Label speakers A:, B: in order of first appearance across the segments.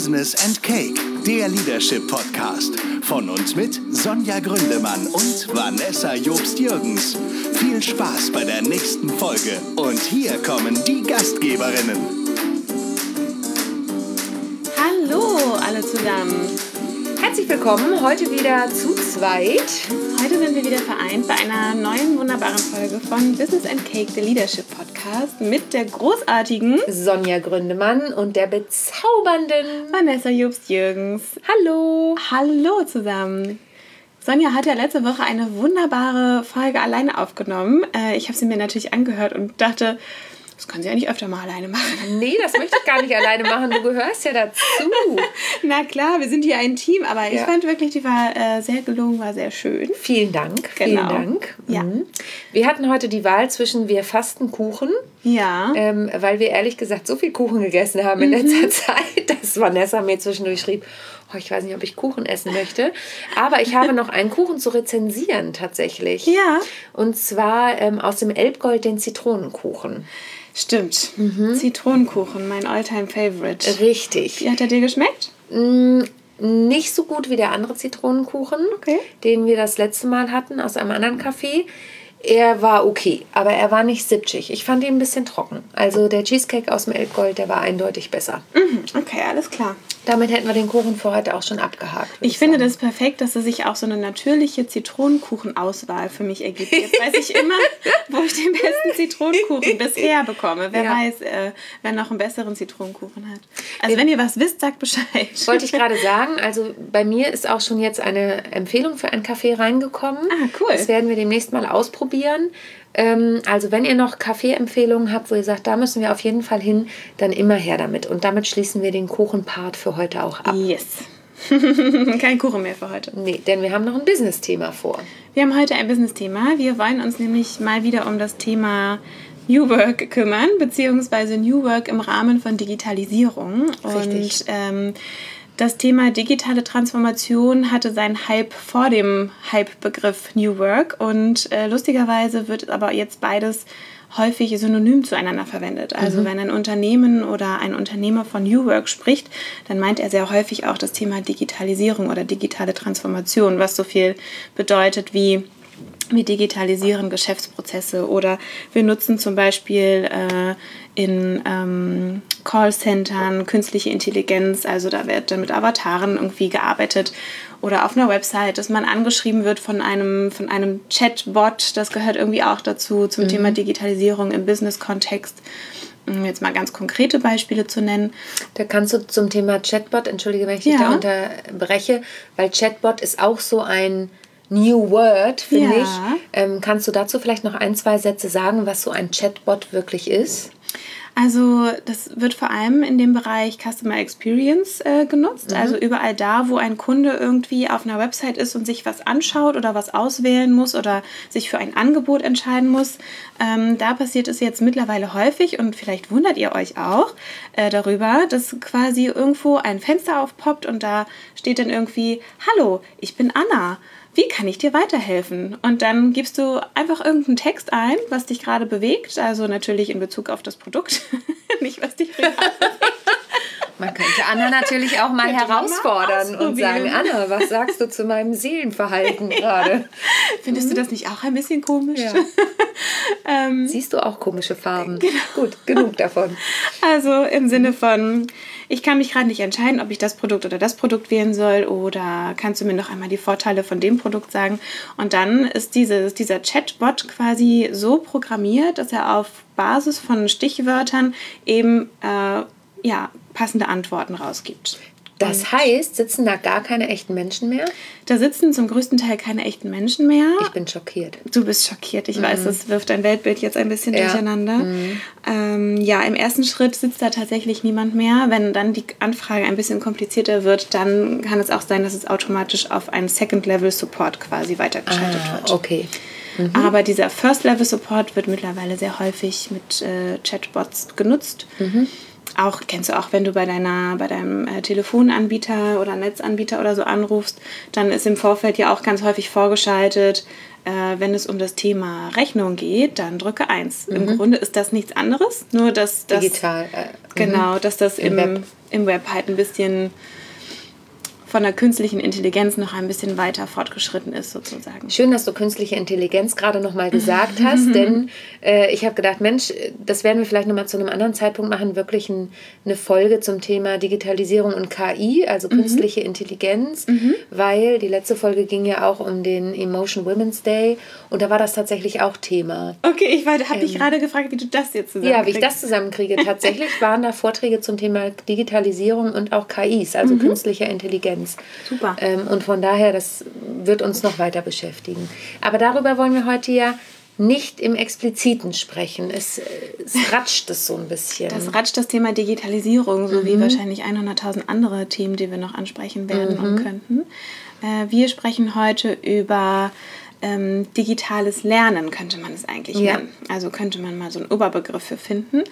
A: Business and Cake, der Leadership Podcast. Von uns mit Sonja Gründemann und Vanessa Jobst-Jürgens. Viel Spaß bei der nächsten Folge. Und hier kommen die Gastgeberinnen.
B: Hallo alle zusammen.
C: Herzlich willkommen, heute wieder zu zweit.
B: Heute sind wir wieder vereint bei einer neuen wunderbaren Folge von Business and Cake, der Leadership Podcast, mit der großartigen
C: Sonja Gründemann und der bezaubernden
B: Vanessa Jobst-Jürgens.
C: Hallo.
B: Hallo zusammen. Sonja hat ja letzte Woche eine wunderbare Folge alleine aufgenommen. Äh, Ich habe sie mir natürlich angehört und dachte, das kann sie ja nicht öfter mal alleine machen.
C: Nee, das möchte ich gar nicht alleine machen. Du gehörst ja dazu.
B: Na klar, wir sind hier ein Team, aber ich
C: Ja.
B: fand wirklich, die war äh, sehr gelungen, war sehr schön.
C: Vielen Dank. Vielen
B: Genau.
C: Dank.
B: Ja.
C: Mhm. Wir hatten heute die Wahl zwischen wir fasten Kuchen,
B: Ja.
C: ähm, weil wir ehrlich gesagt so viel Kuchen gegessen haben in letzter Zeit, dass Vanessa mir zwischendurch schrieb, oh, ich weiß nicht, ob ich Kuchen essen möchte. Aber ich habe noch einen Kuchen zu rezensieren tatsächlich.
B: Ja.
C: Und zwar ähm, aus dem Elbgold den Zitronenkuchen.
B: Stimmt.
C: Mhm.
B: Zitronenkuchen, mein Alltime favorite
C: Richtig.
B: Wie hat er dir geschmeckt?
C: Mm, Nicht so gut wie der andere Zitronenkuchen,
B: Okay.
C: den wir das letzte Mal hatten aus einem anderen Café. Er war okay, aber er war nicht sitschig. Ich fand ihn ein bisschen trocken. Also der Cheesecake aus dem Elbgold, der war eindeutig besser.
B: Mhm, Okay, alles klar.
C: Damit hätten wir den Kuchen für heute auch schon abgehakt. würd
B: Ich finde das perfekt, dass es sich auch so eine natürliche Zitronenkuchenauswahl für mich ergibt. Jetzt weiß ich immer, wo ich den besten Zitronenkuchen bisher bekomme. Wer
C: Ja.
B: weiß, äh, wer noch einen besseren Zitronenkuchen hat. Also wenn ihr was wisst, sagt Bescheid.
C: Wollte ich gerade sagen, also bei mir ist auch schon jetzt eine Empfehlung für ein Café reingekommen.
B: Ah, cool.
C: Das werden wir demnächst mal ausprobieren. Ähm, also wenn ihr noch Kaffeeempfehlungen habt, wo ihr sagt, da müssen wir auf jeden Fall hin, dann immer her damit. Und damit schließen wir den Kuchenpart für heute auch ab.
B: Yes. Kein Kuchen mehr für heute.
C: Nee, denn wir haben noch ein Business-Thema vor.
B: Wir haben heute ein Business-Thema. Wir wollen uns nämlich mal wieder um das Thema New Work kümmern, beziehungsweise New Work im Rahmen von Digitalisierung.
C: Richtig.
B: Und ähm, das Thema digitale Transformation hatte seinen Hype vor dem Hype-Begriff New Work. Und äh, lustigerweise wird aber jetzt beides häufig synonym zueinander verwendet. Also wenn ein Unternehmen oder ein Unternehmer von New Work spricht, dann meint er sehr häufig auch das Thema Digitalisierung oder digitale Transformation, was so viel bedeutet wie wir digitalisieren Geschäftsprozesse oder wir nutzen zum Beispiel äh, in ähm, Callcentern künstliche Intelligenz, also da wird dann mit Avataren irgendwie gearbeitet oder auf einer Website, dass man angeschrieben wird von einem, von einem Chatbot, das gehört irgendwie auch dazu zum Thema Digitalisierung im Business-Kontext. Um jetzt mal ganz konkrete Beispiele zu nennen.
C: Da kannst du zum Thema Chatbot, entschuldige, wenn ich dich
B: Ja.
C: da unterbreche, weil Chatbot ist auch so ein New Word, finde
B: Ja.
C: ich. Ähm, kannst du dazu vielleicht noch ein, zwei Sätze sagen, was so ein Chatbot wirklich ist?
B: Also das wird vor allem in dem Bereich Customer Experience äh, genutzt. Also überall da, wo ein Kunde irgendwie auf einer Website ist und sich was anschaut oder was auswählen muss oder sich für ein Angebot entscheiden muss. Ähm, da passiert es jetzt mittlerweile häufig und vielleicht wundert ihr euch auch äh, darüber, dass quasi irgendwo ein Fenster aufpoppt und da steht dann irgendwie, hallo, ich bin Anna wie kann ich dir weiterhelfen? Und dann gibst du einfach irgendeinen Text ein, was dich gerade bewegt. Also natürlich in Bezug auf das Produkt, nicht was dich privat
C: Man könnte Anna natürlich auch mal herausfordern und sagen. Anna, was sagst du zu meinem Seelenverhalten gerade?
B: Findest du das nicht auch ein bisschen komisch?
C: Ja. Siehst du auch komische Farben?
B: Genau.
C: Gut, genug davon.
B: Also im Sinne von, ich kann mich gerade nicht entscheiden, ob ich das Produkt oder das Produkt wählen soll oder kannst du mir noch einmal die Vorteile von dem Produkt sagen? Und dann ist dieses, dieser Chatbot quasi so programmiert, dass er auf Basis von Stichwörtern eben äh, ja, passende Antworten rausgibt.
C: Das heißt, sitzen da gar keine echten Menschen mehr?
B: Da sitzen zum größten Teil keine echten Menschen mehr.
C: Ich bin schockiert.
B: Du bist schockiert. Ich weiß, das wirft dein Weltbild jetzt ein bisschen
C: Ja.
B: durcheinander. Ähm, ja, im ersten Schritt sitzt da tatsächlich niemand mehr. Wenn dann die Anfrage ein bisschen komplizierter wird, dann kann es auch sein, dass es automatisch auf einen Second-Level-Support quasi weitergeschaltet wird.
C: Ah, okay.
B: Aber dieser First-Level-Support wird mittlerweile sehr häufig mit äh, Chatbots genutzt. Auch kennst du auch, wenn du bei deiner, bei deinem äh, Telefonanbieter oder Netzanbieter oder so anrufst, dann ist im Vorfeld ja auch ganz häufig vorgeschaltet, Äh, wenn es um das Thema Rechnung geht, dann drücke 1. Mhm. Im Grunde ist das nichts anderes, nur dass das.
C: Digital. Äh,
B: genau, dass das im, im Web. im Web halt ein bisschen von der künstlichen Intelligenz noch ein bisschen weiter fortgeschritten ist, sozusagen.
C: Schön, dass du künstliche Intelligenz gerade nochmal gesagt hast, denn äh, ich habe gedacht, Mensch, das werden wir vielleicht nochmal zu einem anderen Zeitpunkt machen, wirklich ein, eine Folge zum Thema Digitalisierung und KI, also mhm. künstliche mhm. Intelligenz, mhm. weil die letzte Folge ging ja auch um den Emotion Women's Day und da war das tatsächlich auch Thema.
B: Okay, ich habe ähm, dich gerade gefragt, wie du das jetzt zusammenkriegst.
C: Ja, wie ich das zusammenkriege. Tatsächlich waren da Vorträge zum Thema Digitalisierung und auch KIs, also mhm. künstliche Intelligenz. Intelligenz.
B: Super.
C: Ähm, und von daher, das wird uns noch weiter beschäftigen. Aber darüber wollen wir heute ja nicht im Expliziten sprechen. Es, es ratscht es so ein bisschen.
B: Das ratscht das Thema Digitalisierung, so mhm. wie wahrscheinlich 100.000 andere Themen, die wir noch ansprechen werden mhm. und könnten. Äh, wir sprechen heute über ähm, digitales Lernen, könnte man es eigentlich ja. nennen. Also könnte man mal so einen Oberbegriff für finden.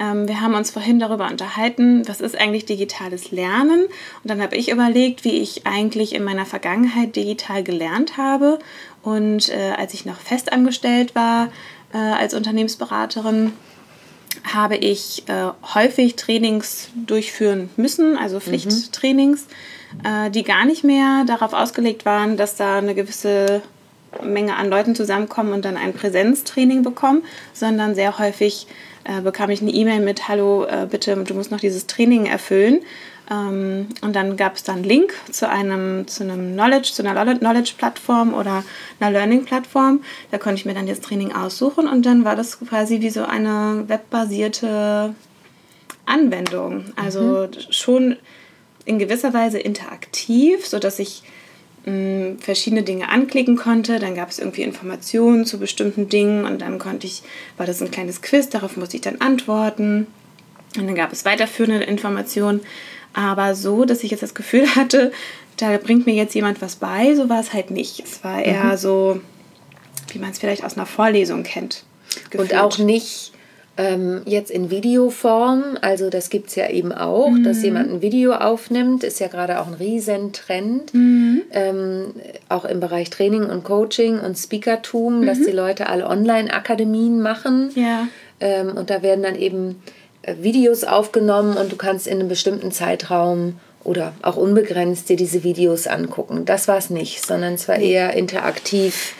B: Ähm, wir haben uns vorhin darüber unterhalten, was ist eigentlich digitales Lernen. Und dann habe ich überlegt, wie ich eigentlich in meiner Vergangenheit digital gelernt habe. Und äh, als ich noch festangestellt war äh, als Unternehmensberaterin, habe ich äh, häufig Trainings durchführen müssen, also mhm. Pflichttrainings, mhm. die gar nicht mehr darauf ausgelegt waren, dass da eine gewisse Menge an Leuten zusammenkommen und dann ein Präsenztraining bekommen, sondern sehr häufig äh, bekam ich eine E-Mail mit, hallo, äh, bitte, du musst noch dieses Training erfüllen. Ähm, und dann gab es dann einen Link zu einem, zu einem Knowledge, zu einer Knowledge-Plattform oder einer Learning-Plattform. Da konnte ich mir dann das Training aussuchen und dann war das quasi wie so eine webbasierte Anwendung. Also mhm. schon in gewisser Weise interaktiv, sodass ich verschiedene Dinge anklicken konnte. Dann gab es irgendwie Informationen zu bestimmten Dingen und dann konnte ich, war das ein kleines Quiz, darauf musste ich dann antworten. Und dann gab es weiterführende Informationen. Aber so, dass ich jetzt das Gefühl hatte, da bringt mir jetzt jemand was bei, so war es halt nicht. Es war eher mhm. so, wie man es vielleicht aus einer Vorlesung kennt.
C: Gefühlt. Und auch nicht ähm, jetzt in Videoform, also das gibt es ja eben auch, mhm. dass jemand ein Video aufnimmt, ist ja gerade auch ein Riesentrend, mhm. ähm, auch im Bereich Training und Coaching und Speakertum, mhm. dass die Leute alle Online-Akademien machen.
B: Ja.
C: Ähm, und da werden dann eben äh, Videos aufgenommen und du kannst in einem bestimmten Zeitraum oder auch unbegrenzt dir diese Videos angucken. Das war es nicht, sondern es war eher interaktiv.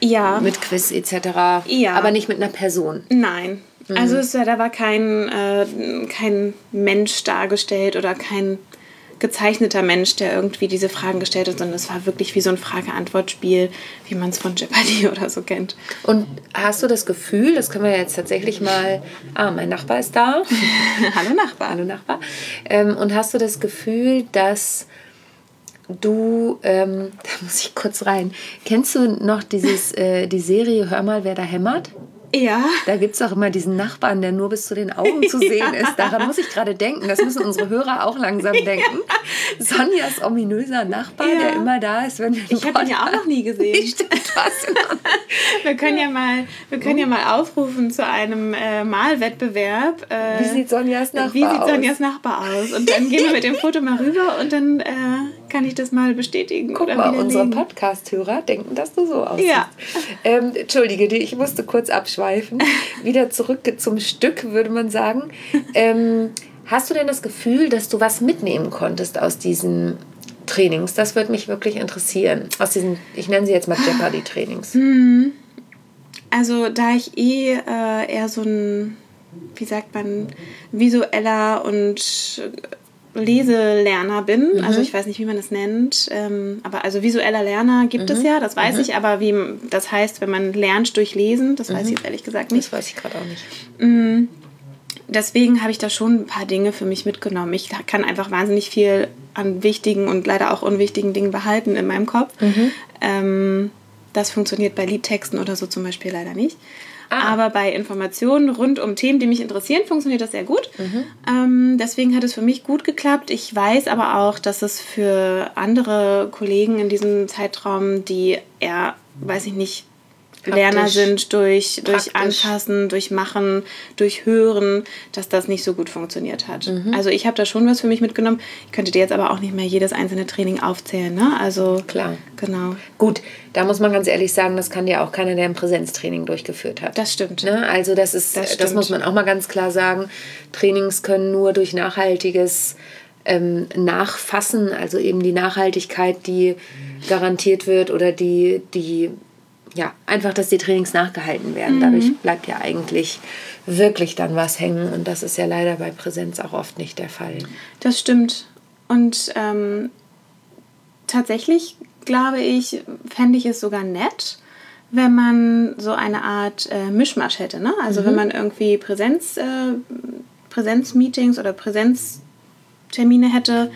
B: Ja.
C: Mit Quiz etc.
B: Ja.
C: Aber nicht mit einer Person.
B: Nein. Mhm. Also es, da war kein, äh, kein Mensch dargestellt oder kein gezeichneter Mensch, der irgendwie diese Fragen gestellt hat, sondern es war wirklich wie so ein Frage-Antwort-Spiel, wie man es von Jeopardy oder so kennt.
C: Und hast du das Gefühl, das können wir jetzt tatsächlich mal, ah, mein Nachbar ist da.
B: Hallo Nachbar.
C: Hallo Nachbar. Ähm, und hast du das Gefühl, dass du, ähm, da muss ich kurz rein, kennst du noch dieses, äh, die Serie Hör mal, wer da hämmert?
B: Ja.
C: Da gibt es auch immer diesen Nachbarn, der nur bis zu den Augen zu sehen ja. ist. Daran muss ich gerade denken. Das müssen unsere Hörer auch langsam denken. Ja. Sonjas ominöser Nachbar, ja. der immer da ist, wenn wir
B: Ich habe ihn ja auch noch nie gesehen.
C: Stimmt,
B: wir können ja mal, wir können ja mal aufrufen zu einem äh, Malwettbewerb.
C: Äh, wie sieht Sonjas Nachbar aus?
B: Wie sieht Sonjas Nachbar aus? Und dann gehen wir mit dem Foto mal rüber und dann äh, kann ich das mal bestätigen.
C: Guck mal, unsere Podcast-Hörer denken, dass du so aussiehst.
B: Ja.
C: Ähm, Entschuldige, ich musste kurz abschweifen. Wieder zurück zum Stück, würde man sagen. Ähm, hast du denn das Gefühl, dass du was mitnehmen konntest aus diesen Trainings? Das würde mich wirklich interessieren. Aus diesen, ich nenne sie jetzt mal Jeopardy-Trainings.
B: Hm. Also, da ich eh äh, eher so ein, wie sagt man, visueller und Leselerner bin. Mhm. Also ich weiß nicht, wie man das nennt. Ähm, aber also visueller Lerner gibt mhm. es ja, das weiß mhm. ich. Aber wie das heißt, wenn man lernt durch Lesen, das weiß ich mhm. jetzt ehrlich gesagt nicht.
C: Das weiß ich gerade auch nicht.
B: Mm, deswegen habe ich da schon ein paar Dinge für mich mitgenommen. Ich kann einfach wahnsinnig viel an wichtigen und leider auch unwichtigen Dingen behalten in meinem Kopf.
C: Mhm.
B: Ähm, das funktioniert bei Liedtexten oder so zum Beispiel leider nicht. Ah. Aber bei Informationen rund um Themen, die mich interessieren, funktioniert das sehr gut.
C: Mhm.
B: Ähm, deswegen hat es für mich gut geklappt. Ich weiß aber auch, dass es für andere Kollegen in diesem Zeitraum, die eher, weiß ich nicht, Lerner sind durch, durch Anfassen, durch Machen, durch Hören, dass das nicht so gut funktioniert hat. Mhm. Also ich habe da schon was für mich mitgenommen. Ich könnte dir jetzt aber auch nicht mehr jedes einzelne Training aufzählen. Ne? Also
C: klar.
B: Genau.
C: Gut, da muss man ganz ehrlich sagen, das kann ja auch keiner, der ein Präsenztraining durchgeführt hat.
B: Das stimmt.
C: Ne? Also das ist, das, das muss man auch mal ganz klar sagen. Trainings können nur durch nachhaltiges ähm, Nachfassen, also eben die Nachhaltigkeit, die garantiert wird oder die, die ja, einfach, dass die Trainings nachgehalten werden. Mhm. Dadurch bleibt ja eigentlich wirklich dann was hängen und das ist ja leider bei Präsenz auch oft nicht der Fall.
B: Das stimmt. Und ähm, tatsächlich glaube ich, fände ich es sogar nett, wenn man so eine Art äh, Mischmasch hätte. Ne? Also mhm. wenn man irgendwie Präsenz, äh, Präsenzmeetings oder Präsenztermine hätte,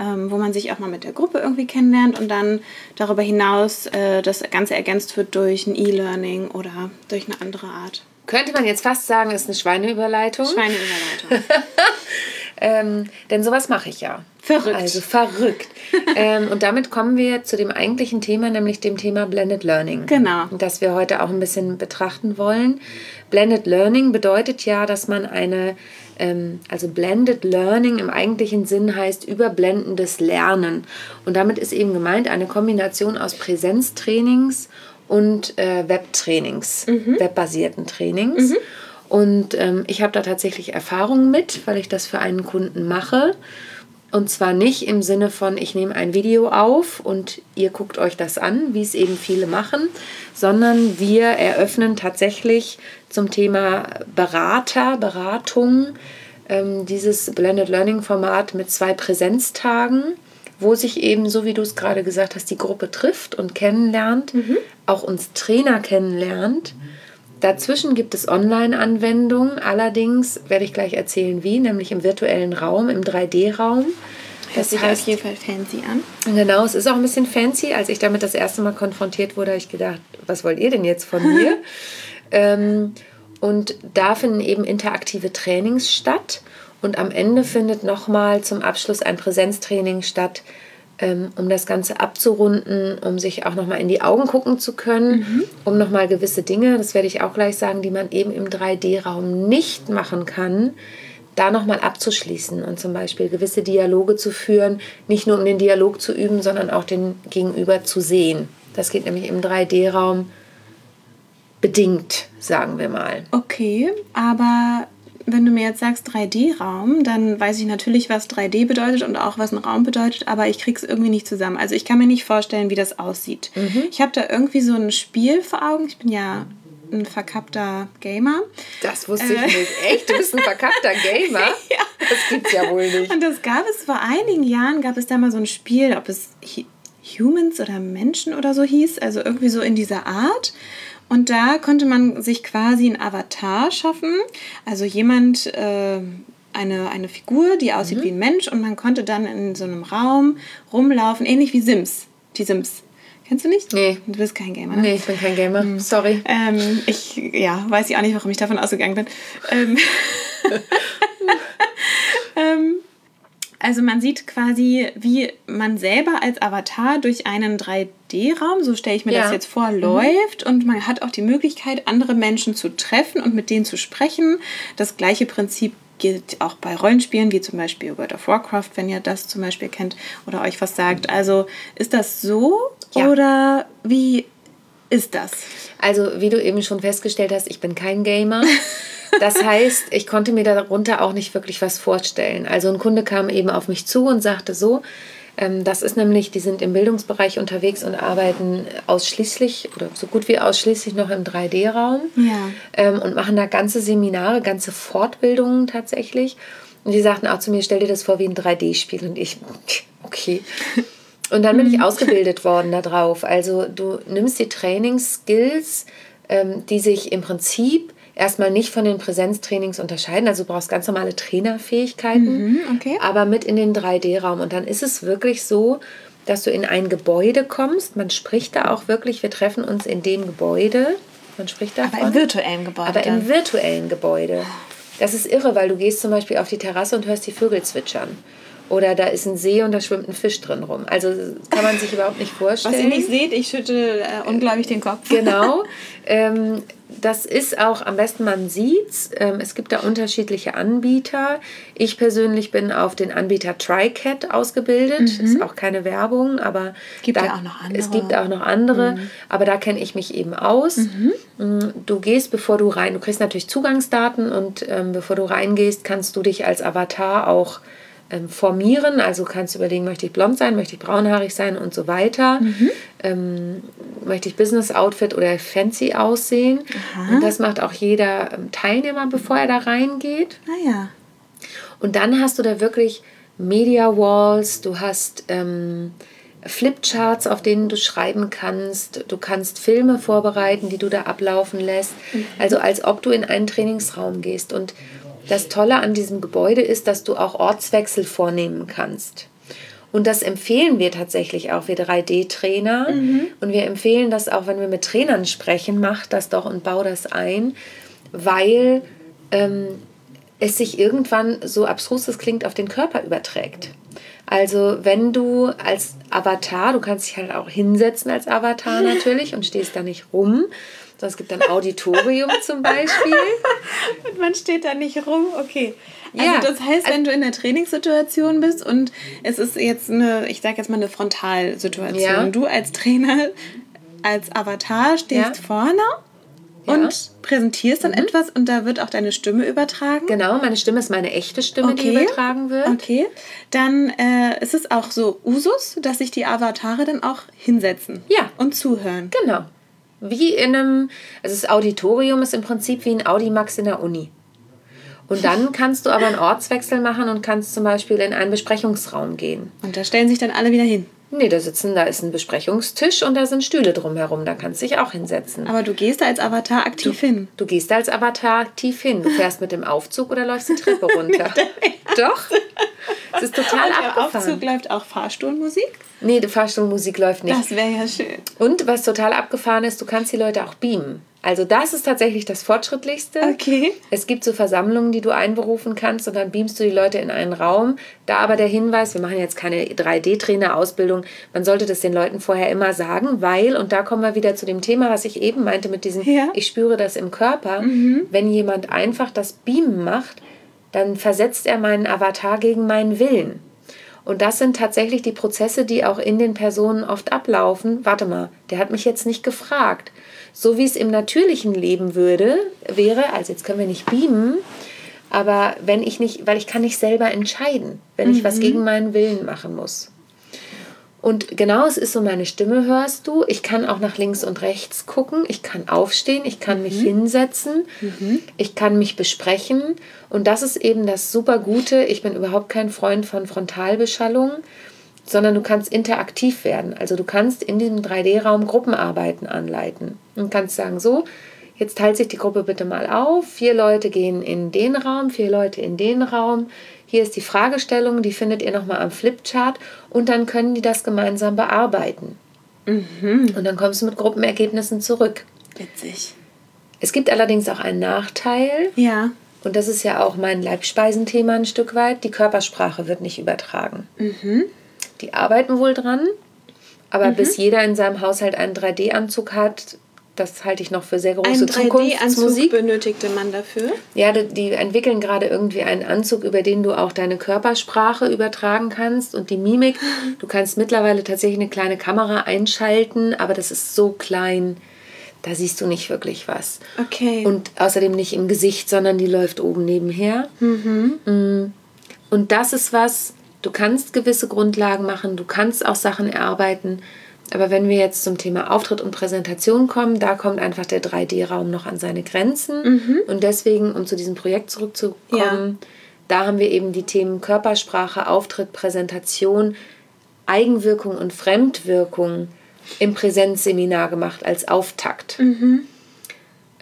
B: ähm, wo man sich auch mal mit der Gruppe irgendwie kennenlernt und dann darüber hinaus äh, das Ganze ergänzt wird durch ein E-Learning oder durch eine andere Art.
C: Könnte man jetzt fast sagen, ist eine Schweineüberleitung.
B: Schweineüberleitung.
C: ähm, denn sowas mache ich ja.
B: Verrückt.
C: Also verrückt. ähm, und damit kommen wir zu dem eigentlichen Thema, nämlich dem Thema Blended Learning.
B: Genau.
C: Das wir heute auch ein bisschen betrachten wollen. Blended Learning bedeutet ja, dass man eine, also Blended Learning im eigentlichen Sinn heißt überblendendes Lernen. Und damit ist eben gemeint eine Kombination aus Präsenztrainings und äh, Webtrainings, mhm. webbasierten Trainings. Mhm. Und ähm, ich habe da tatsächlich Erfahrungen mit, weil ich das für einen Kunden mache. Und zwar nicht im Sinne von, ich nehme ein Video auf und ihr guckt euch das an, wie es eben viele machen, sondern wir eröffnen tatsächlich zum Thema Berater, Beratung ähm, dieses Blended Learning Format mit zwei Präsenztagen, wo sich eben, so wie du es gerade gesagt hast, die Gruppe trifft und kennenlernt, mhm. auch uns Trainer kennenlernt. Dazwischen gibt es Online-Anwendungen, allerdings werde ich gleich erzählen, wie, nämlich im virtuellen Raum, im 3D-Raum.
B: Das sieht auf jeden Fall fancy an.
C: Genau, es ist auch ein bisschen fancy. Als ich damit das erste Mal konfrontiert wurde, habe ich gedacht, was wollt ihr denn jetzt von mir? ähm, und da finden eben interaktive Trainings statt. Und am Ende findet nochmal zum Abschluss ein Präsenztraining statt, ähm, um das Ganze abzurunden, um sich auch nochmal in die Augen gucken zu können, mhm. um nochmal gewisse Dinge, das werde ich auch gleich sagen, die man eben im 3D-Raum nicht machen kann, da nochmal abzuschließen und zum Beispiel gewisse Dialoge zu führen, nicht nur um den Dialog zu üben, sondern auch den Gegenüber zu sehen. Das geht nämlich im 3D-Raum bedingt, sagen wir mal.
B: Okay, aber wenn du mir jetzt sagst 3D-Raum, dann weiß ich natürlich, was 3D bedeutet und auch was ein Raum bedeutet, aber ich krieg's irgendwie nicht zusammen. Also ich kann mir nicht vorstellen, wie das aussieht. Mhm. Ich habe da irgendwie so ein Spiel vor Augen. Ich bin ja ein verkappter Gamer.
C: Das wusste ich äh. nicht. Echt? Du bist ein verkappter Gamer? ja. Das gibt's ja wohl nicht.
B: Und das gab es vor einigen Jahren, gab es da mal so ein Spiel, ob es Humans oder Menschen oder so hieß, also irgendwie so in dieser Art. Und da konnte man sich quasi ein Avatar schaffen, also jemand, äh, eine, eine Figur, die aussieht mhm. wie ein Mensch und man konnte dann in so einem Raum rumlaufen, ähnlich wie Sims, die Sims. Kennst du nicht?
C: Nee.
B: Du bist kein Gamer, ne?
C: Nee, ich bin kein Gamer. Mhm. Sorry.
B: Ähm, ich, ja, weiß ich auch nicht, warum ich davon ausgegangen bin. Ähm, also man sieht quasi, wie man selber als Avatar durch einen 3D-Raum, so stelle ich mir ja. das jetzt vor, mhm. läuft und man hat auch die Möglichkeit, andere Menschen zu treffen und mit denen zu sprechen. Das gleiche Prinzip gilt auch bei Rollenspielen, wie zum Beispiel World of Warcraft, wenn ihr das zum Beispiel kennt oder euch was sagt. Also ist das so ja. oder wie ist das?
C: Also wie du eben schon festgestellt hast, ich bin kein Gamer. Das heißt, ich konnte mir darunter auch nicht wirklich was vorstellen. Also ein Kunde kam eben auf mich zu und sagte so, ähm, das ist nämlich, die sind im Bildungsbereich unterwegs und arbeiten ausschließlich oder so gut wie ausschließlich noch im 3D-Raum
B: ja.
C: ähm, und machen da ganze Seminare, ganze Fortbildungen tatsächlich. Und die sagten auch zu mir, stell dir das vor wie ein 3D-Spiel. Und ich, okay. Und dann bin ich mhm. ausgebildet worden darauf. Also du nimmst die Trainingsskills, ähm, die sich im Prinzip erstmal nicht von den Präsenztrainings unterscheiden. Also du brauchst ganz normale Trainerfähigkeiten,
B: mhm, okay.
C: aber mit in den 3D-Raum. Und dann ist es wirklich so, dass du in ein Gebäude kommst. Man spricht da auch wirklich, wir treffen uns in dem Gebäude. Man spricht da.
B: Aber im virtuellen Gebäude.
C: Aber im virtuellen Gebäude. Das ist irre, weil du gehst zum Beispiel auf die Terrasse und hörst die Vögel zwitschern. Oder da ist ein See und da schwimmt ein Fisch drin rum. Also kann man sich überhaupt nicht vorstellen.
B: Was ihr nicht seht, ich schüttel äh, unglaublich den Kopf.
C: Genau. Ähm, das ist auch am besten, man sieht ähm, es. gibt da unterschiedliche Anbieter. Ich persönlich bin auf den Anbieter TriCat ausgebildet. Mhm. Ist auch keine Werbung, aber
B: gibt
C: da,
B: ja auch noch andere.
C: es gibt auch noch andere. Mhm. Aber da kenne ich mich eben aus. Mhm. Mm, du gehst, bevor du rein, du kriegst natürlich Zugangsdaten und ähm, bevor du reingehst, kannst du dich als Avatar auch ähm, formieren. Also kannst du überlegen, möchte ich blond sein, möchte ich braunhaarig sein und so weiter. Mhm. Ähm, möchte ich Business Outfit oder fancy aussehen. Aha. Und das macht auch jeder ähm, Teilnehmer, bevor er da reingeht.
B: Ah ja.
C: Und dann hast du da wirklich Media Walls, du hast ähm, Flipcharts, auf denen du schreiben kannst. Du kannst Filme vorbereiten, die du da ablaufen lässt. Mhm. Also als ob du in einen Trainingsraum gehst. Und das Tolle an diesem Gebäude ist, dass du auch Ortswechsel vornehmen kannst. Und das empfehlen wir tatsächlich auch, wir 3D-Trainer. Mhm. Und wir empfehlen das auch, wenn wir mit Trainern sprechen, mach das doch und bau das ein, weil ähm, es sich irgendwann, so abstrus es klingt, auf den Körper überträgt. Also wenn du als Avatar, du kannst dich halt auch hinsetzen als Avatar natürlich und stehst da nicht rum, es gibt ein Auditorium zum Beispiel.
B: Und man steht da nicht rum, okay. Also ja. das heißt, wenn du in der Trainingssituation bist und es ist jetzt eine, ich sage jetzt mal eine Frontalsituation, ja. du als Trainer, als Avatar stehst ja. vorne ja. und präsentierst dann mhm. etwas und da wird auch deine Stimme übertragen.
C: Genau, meine Stimme ist meine echte Stimme, okay. die übertragen wird.
B: Okay, dann äh, ist es auch so Usus, dass sich die Avatare dann auch hinsetzen
C: ja.
B: und zuhören.
C: Genau. Wie in einem, also das Auditorium ist im Prinzip wie ein Audimax in der Uni. Und dann kannst du aber einen Ortswechsel machen und kannst zum Beispiel in einen Besprechungsraum gehen.
B: Und da stellen sich dann alle wieder hin.
C: Nee, da sitzen, da ist ein Besprechungstisch und da sind Stühle drumherum. Da kannst du dich auch hinsetzen.
B: Aber du gehst da als Avatar aktiv
C: du,
B: hin.
C: Du gehst da als Avatar aktiv hin. Du fährst mit dem Aufzug oder läufst die Treppe runter. Doch. Es ist total und abgefahren.
B: Der Aufzug läuft auch Fahrstuhlmusik?
C: Nee, die Fahrstuhlmusik läuft nicht.
B: Das wäre ja schön.
C: Und was total abgefahren ist, du kannst die Leute auch beamen. Also das ist tatsächlich das Fortschrittlichste.
B: Okay.
C: Es gibt so Versammlungen, die du einberufen kannst und dann beamst du die Leute in einen Raum. Da aber der Hinweis, wir machen jetzt keine 3D-Trainer-Ausbildung, man sollte das den Leuten vorher immer sagen, weil, und da kommen wir wieder zu dem Thema, was ich eben meinte mit diesem, ja. ich spüre das im Körper, mhm. wenn jemand einfach das Beamen macht, dann versetzt er meinen Avatar gegen meinen Willen. Und das sind tatsächlich die Prozesse, die auch in den Personen oft ablaufen. Warte mal, der hat mich jetzt nicht gefragt. So wie es im natürlichen Leben würde, wäre, also jetzt können wir nicht beamen, aber wenn ich nicht, weil ich kann nicht selber entscheiden, wenn mhm. ich was mhm. gegen meinen Willen machen muss. Und genau, es ist so, meine Stimme hörst du. Ich kann auch nach links und rechts gucken. Ich kann aufstehen, ich kann mhm. mich hinsetzen, mhm. ich kann mich besprechen. Und das ist eben das super Gute. Ich bin überhaupt kein Freund von Frontalbeschallung, sondern du kannst interaktiv werden. Also du kannst in diesem 3D-Raum Gruppenarbeiten anleiten und kannst sagen, so, jetzt teilt sich die Gruppe bitte mal auf. Vier Leute gehen in den Raum, vier Leute in den Raum hier ist die Fragestellung, die findet ihr nochmal am Flipchart und dann können die das gemeinsam bearbeiten. Mhm. Und dann kommst du mit Gruppenergebnissen zurück.
B: Witzig.
C: Es gibt allerdings auch einen Nachteil.
B: Ja.
C: Und das ist ja auch mein Leibspeisenthema ein Stück weit. Die Körpersprache wird nicht übertragen. Mhm. Die arbeiten wohl dran, aber mhm. bis jeder in seinem Haushalt einen 3D-Anzug hat, das halte ich noch für sehr große Ein Zukunftsmusik.
B: benötigte man dafür?
C: Ja, die, die, entwickeln gerade irgendwie einen Anzug, über den du auch deine Körpersprache übertragen kannst und die Mimik. Du kannst mittlerweile tatsächlich eine kleine Kamera einschalten, aber das ist so klein, da siehst du nicht wirklich was.
B: Okay.
C: Und außerdem nicht im Gesicht, sondern die läuft oben nebenher. Mhm. Mm. Und das ist was, du kannst gewisse Grundlagen machen, du kannst auch Sachen erarbeiten, aber wenn wir jetzt zum Thema Auftritt und Präsentation kommen, da kommt einfach der 3D-Raum noch an seine Grenzen. Mhm. Und deswegen, um zu diesem Projekt zurückzukommen, ja. da haben wir eben die Themen Körpersprache, Auftritt, Präsentation, Eigenwirkung und Fremdwirkung im Präsenzseminar gemacht als Auftakt. Mhm.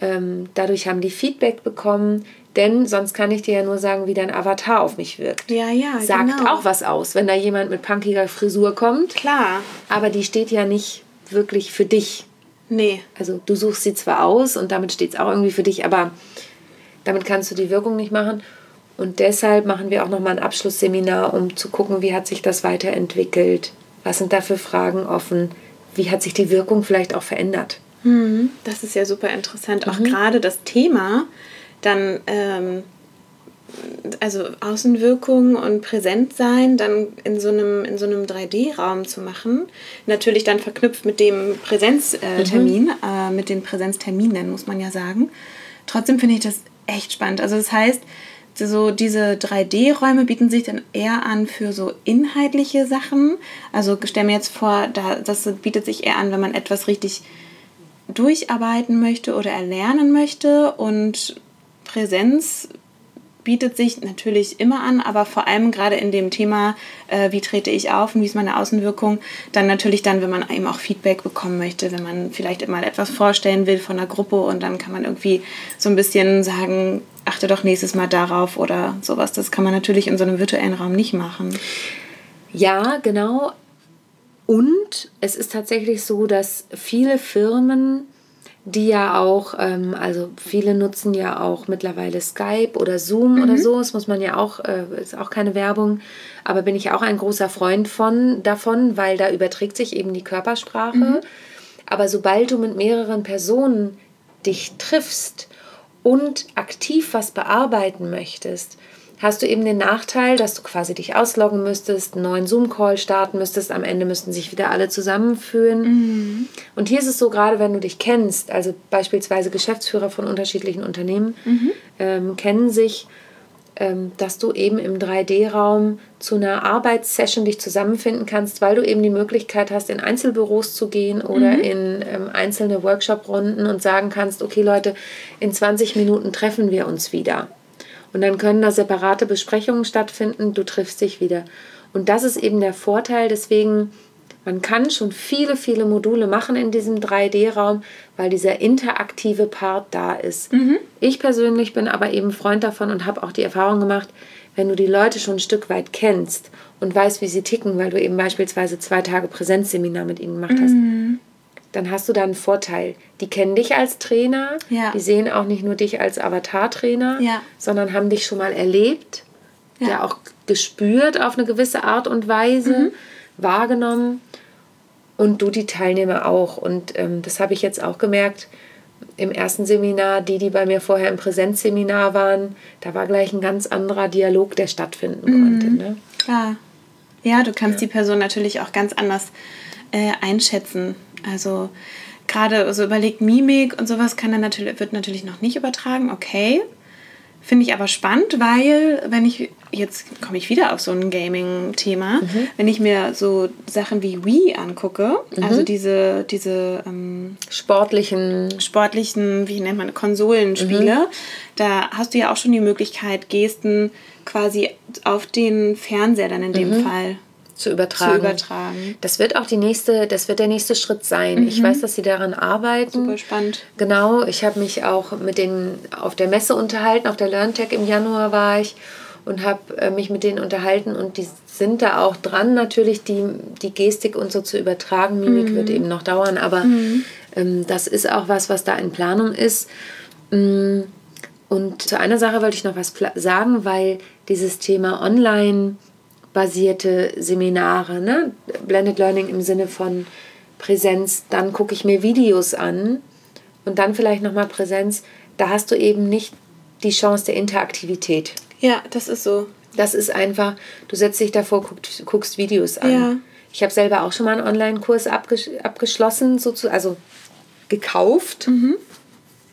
C: Ähm, dadurch haben die Feedback bekommen, denn sonst kann ich dir ja nur sagen, wie dein Avatar auf mich wirkt.
B: Ja, ja.
C: Sagt genau. auch was aus, wenn da jemand mit punkiger Frisur kommt.
B: Klar.
C: Aber die steht ja nicht wirklich für dich.
B: Nee.
C: Also du suchst sie zwar aus und damit steht es auch irgendwie für dich, aber damit kannst du die Wirkung nicht machen. Und deshalb machen wir auch nochmal ein Abschlussseminar, um zu gucken, wie hat sich das weiterentwickelt, was sind da für Fragen offen, wie hat sich die Wirkung vielleicht auch verändert.
B: Mhm. Das ist ja super interessant. Auch mhm. gerade das Thema dann, ähm, also Außenwirkung und Präsentsein dann in so einem, in so einem 3D-Raum zu machen. Natürlich dann verknüpft mit dem Präsenztermin, mhm. äh, mit den Präsenzterminen, muss man ja sagen. Trotzdem finde ich das echt spannend. Also das heißt, so diese 3D-Räume bieten sich dann eher an für so inhaltliche Sachen. Also stell mir jetzt vor, da, das bietet sich eher an, wenn man etwas richtig durcharbeiten möchte oder erlernen möchte und Präsenz bietet sich natürlich immer an, aber vor allem gerade in dem Thema, äh, wie trete ich auf und wie ist meine Außenwirkung, dann natürlich dann, wenn man eben auch Feedback bekommen möchte, wenn man vielleicht mal etwas vorstellen will von einer Gruppe und dann kann man irgendwie so ein bisschen sagen, achte doch nächstes Mal darauf oder sowas. Das kann man natürlich in so einem virtuellen Raum nicht machen.
C: Ja, genau. Und es ist tatsächlich so, dass viele Firmen die ja auch, ähm, also viele nutzen ja auch mittlerweile Skype oder Zoom mhm. oder so, das muss man ja auch, äh, ist auch keine Werbung, aber bin ich auch ein großer Freund von davon, weil da überträgt sich eben die Körpersprache. Mhm. Aber sobald du mit mehreren Personen dich triffst und aktiv was bearbeiten möchtest, hast du eben den Nachteil, dass du quasi dich ausloggen müsstest, einen neuen Zoom-Call starten müsstest. Am Ende müssten sich wieder alle zusammenführen. Mhm. Und hier ist es so, gerade wenn du dich kennst, also beispielsweise Geschäftsführer von unterschiedlichen Unternehmen mhm. ähm, kennen sich, ähm, dass du eben im 3D-Raum zu einer Arbeitssession dich zusammenfinden kannst, weil du eben die Möglichkeit hast, in Einzelbüros zu gehen oder mhm. in ähm, einzelne Workshop-Runden und sagen kannst, okay Leute, in 20 Minuten treffen wir uns wieder. Und dann können da separate Besprechungen stattfinden, du triffst dich wieder. Und das ist eben der Vorteil, deswegen, man kann schon viele, viele Module machen in diesem 3D-Raum, weil dieser interaktive Part da ist. Mhm. Ich persönlich bin aber eben Freund davon und habe auch die Erfahrung gemacht, wenn du die Leute schon ein Stück weit kennst und weißt, wie sie ticken, weil du eben beispielsweise zwei Tage Präsenzseminar mit ihnen gemacht hast, mhm dann hast du da einen Vorteil. Die kennen dich als Trainer, ja. die sehen auch nicht nur dich als Avatar-Trainer, ja. sondern haben dich schon mal erlebt, ja. ja. auch gespürt auf eine gewisse Art und Weise, mhm. wahrgenommen und du die Teilnehmer auch. Und ähm, das habe ich jetzt auch gemerkt im ersten Seminar, die, die bei mir vorher im Präsenzseminar waren, da war gleich ein ganz anderer Dialog, der stattfinden mhm. konnte. Ne?
B: Klar. Ja, du kannst die Person natürlich auch ganz anders äh, einschätzen. Also gerade so überlegt Mimik und sowas kann dann natürlich, wird natürlich noch nicht übertragen, okay. Finde ich aber spannend, weil wenn ich, jetzt komme ich wieder auf so ein Gaming-Thema, mhm. wenn ich mir so Sachen wie Wii angucke, mhm. also diese, diese ähm,
C: sportlichen,
B: sportlichen, wie nennt man, Konsolenspiele, mhm. da hast du ja auch schon die Möglichkeit, Gesten quasi auf den Fernseher dann in dem mhm. Fall
C: zu übertragen. zu übertragen. Das wird auch die nächste, das wird der nächste Schritt sein. Mhm. Ich weiß, dass sie daran arbeiten.
B: Super spannend.
C: Genau, ich habe mich auch mit denen auf der Messe unterhalten, auf der LearnTech im Januar war ich und habe äh, mich mit denen unterhalten und die sind da auch dran, natürlich die, die Gestik und so zu übertragen. Mimik mhm. wird eben noch dauern, aber mhm. ähm, das ist auch was, was da in Planung ist. Mm, und zu einer Sache wollte ich noch was sagen, weil dieses Thema Online- basierte Seminare, ne? Blended Learning im Sinne von Präsenz, dann gucke ich mir Videos an und dann vielleicht nochmal Präsenz, da hast du eben nicht die Chance der Interaktivität.
B: Ja, das ist so.
C: Das ist einfach, du setzt dich davor, guckst, guckst Videos an. Ja. Ich habe selber auch schon mal einen Online-Kurs abges abgeschlossen, sozusagen, also gekauft. Mhm.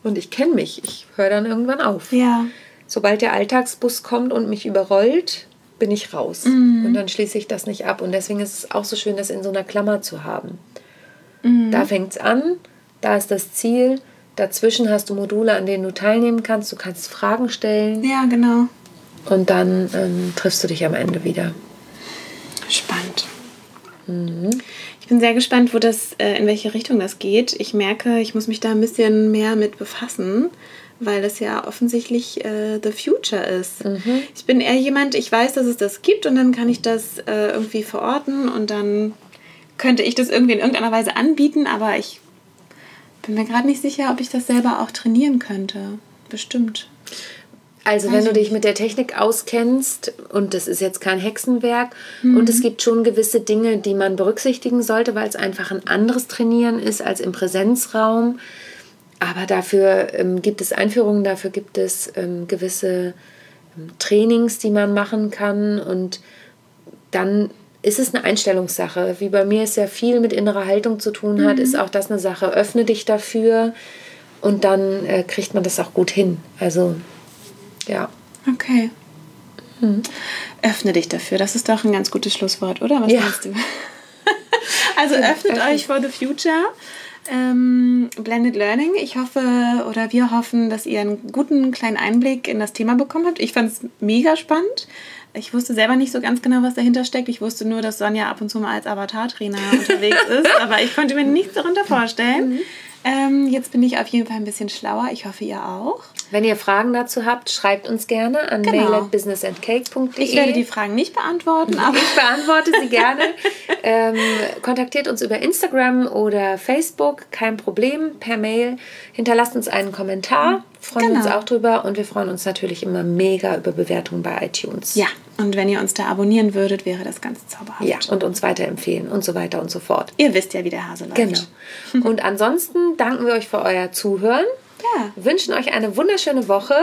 C: Und ich kenne mich. Ich höre dann irgendwann auf. Ja. Sobald der Alltagsbus kommt und mich überrollt, bin ich raus. Mhm. Und dann schließe ich das nicht ab. Und deswegen ist es auch so schön, das in so einer Klammer zu haben. Mhm. Da fängt es an, da ist das Ziel. Dazwischen hast du Module, an denen du teilnehmen kannst. Du kannst Fragen stellen.
B: Ja, genau.
C: Und dann ähm, triffst du dich am Ende wieder.
B: Spannend. Mhm. Ich bin sehr gespannt, wo das, äh, in welche Richtung das geht. Ich merke, ich muss mich da ein bisschen mehr mit befassen weil es ja offensichtlich äh, the future ist. Mhm. Ich bin eher jemand, ich weiß, dass es das gibt und dann kann ich das äh, irgendwie verorten und dann könnte ich das irgendwie in irgendeiner Weise anbieten, aber ich bin mir gerade nicht sicher, ob ich das selber auch trainieren könnte. Bestimmt.
C: Also wenn du dich mit der Technik auskennst und das ist jetzt kein Hexenwerk mhm. und es gibt schon gewisse Dinge, die man berücksichtigen sollte, weil es einfach ein anderes Trainieren ist als im Präsenzraum. Aber dafür ähm, gibt es Einführungen, dafür gibt es ähm, gewisse ähm, Trainings, die man machen kann und dann ist es eine Einstellungssache. Wie bei mir es ja viel mit innerer Haltung zu tun hat, mhm. ist auch das eine Sache. Öffne dich dafür und dann äh, kriegt man das auch gut hin. Also, ja.
B: Okay. Hm. Öffne dich dafür. Das ist doch ein ganz gutes Schlusswort, oder? Was ja. meinst du? also öffnet euch for the future. Ähm, Blended Learning. Ich hoffe oder wir hoffen, dass ihr einen guten kleinen Einblick in das Thema bekommen habt. Ich fand es mega spannend. Ich wusste selber nicht so ganz genau, was dahinter steckt. Ich wusste nur, dass Sonja ab und zu mal als Avatar-Trainer unterwegs ist, aber ich konnte mir nichts darunter vorstellen. Mhm. Ähm, jetzt bin ich auf jeden Fall ein bisschen schlauer. Ich hoffe, ihr auch.
C: Wenn ihr Fragen dazu habt, schreibt uns gerne an genau. mail at businessandcake.de.
B: Ich werde die Fragen nicht beantworten, aber
C: ich beantworte sie gerne. ähm, kontaktiert uns über Instagram oder Facebook, kein Problem, per Mail. Hinterlasst uns einen Kommentar, freuen genau. uns auch drüber und wir freuen uns natürlich immer mega über Bewertungen bei iTunes.
B: Ja, und wenn ihr uns da abonnieren würdet, wäre das ganz zauberhaft.
C: Ja, und uns weiterempfehlen und so weiter und so fort.
B: Ihr wisst ja, wie der Hase läuft.
C: Genau. Und ansonsten danken wir euch für euer Zuhören. Ja. Wünschen euch eine wunderschöne Woche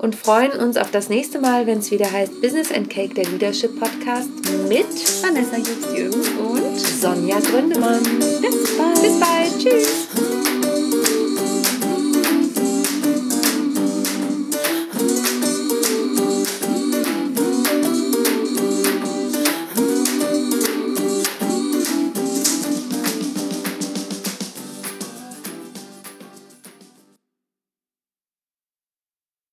C: und freuen uns auf das nächste Mal, wenn es wieder heißt Business and Cake, der Leadership Podcast mit
B: Vanessa Jux-Jürgens und
C: Sonja Gründemann.
B: Bis bald.
C: Bis bald. Tschüss.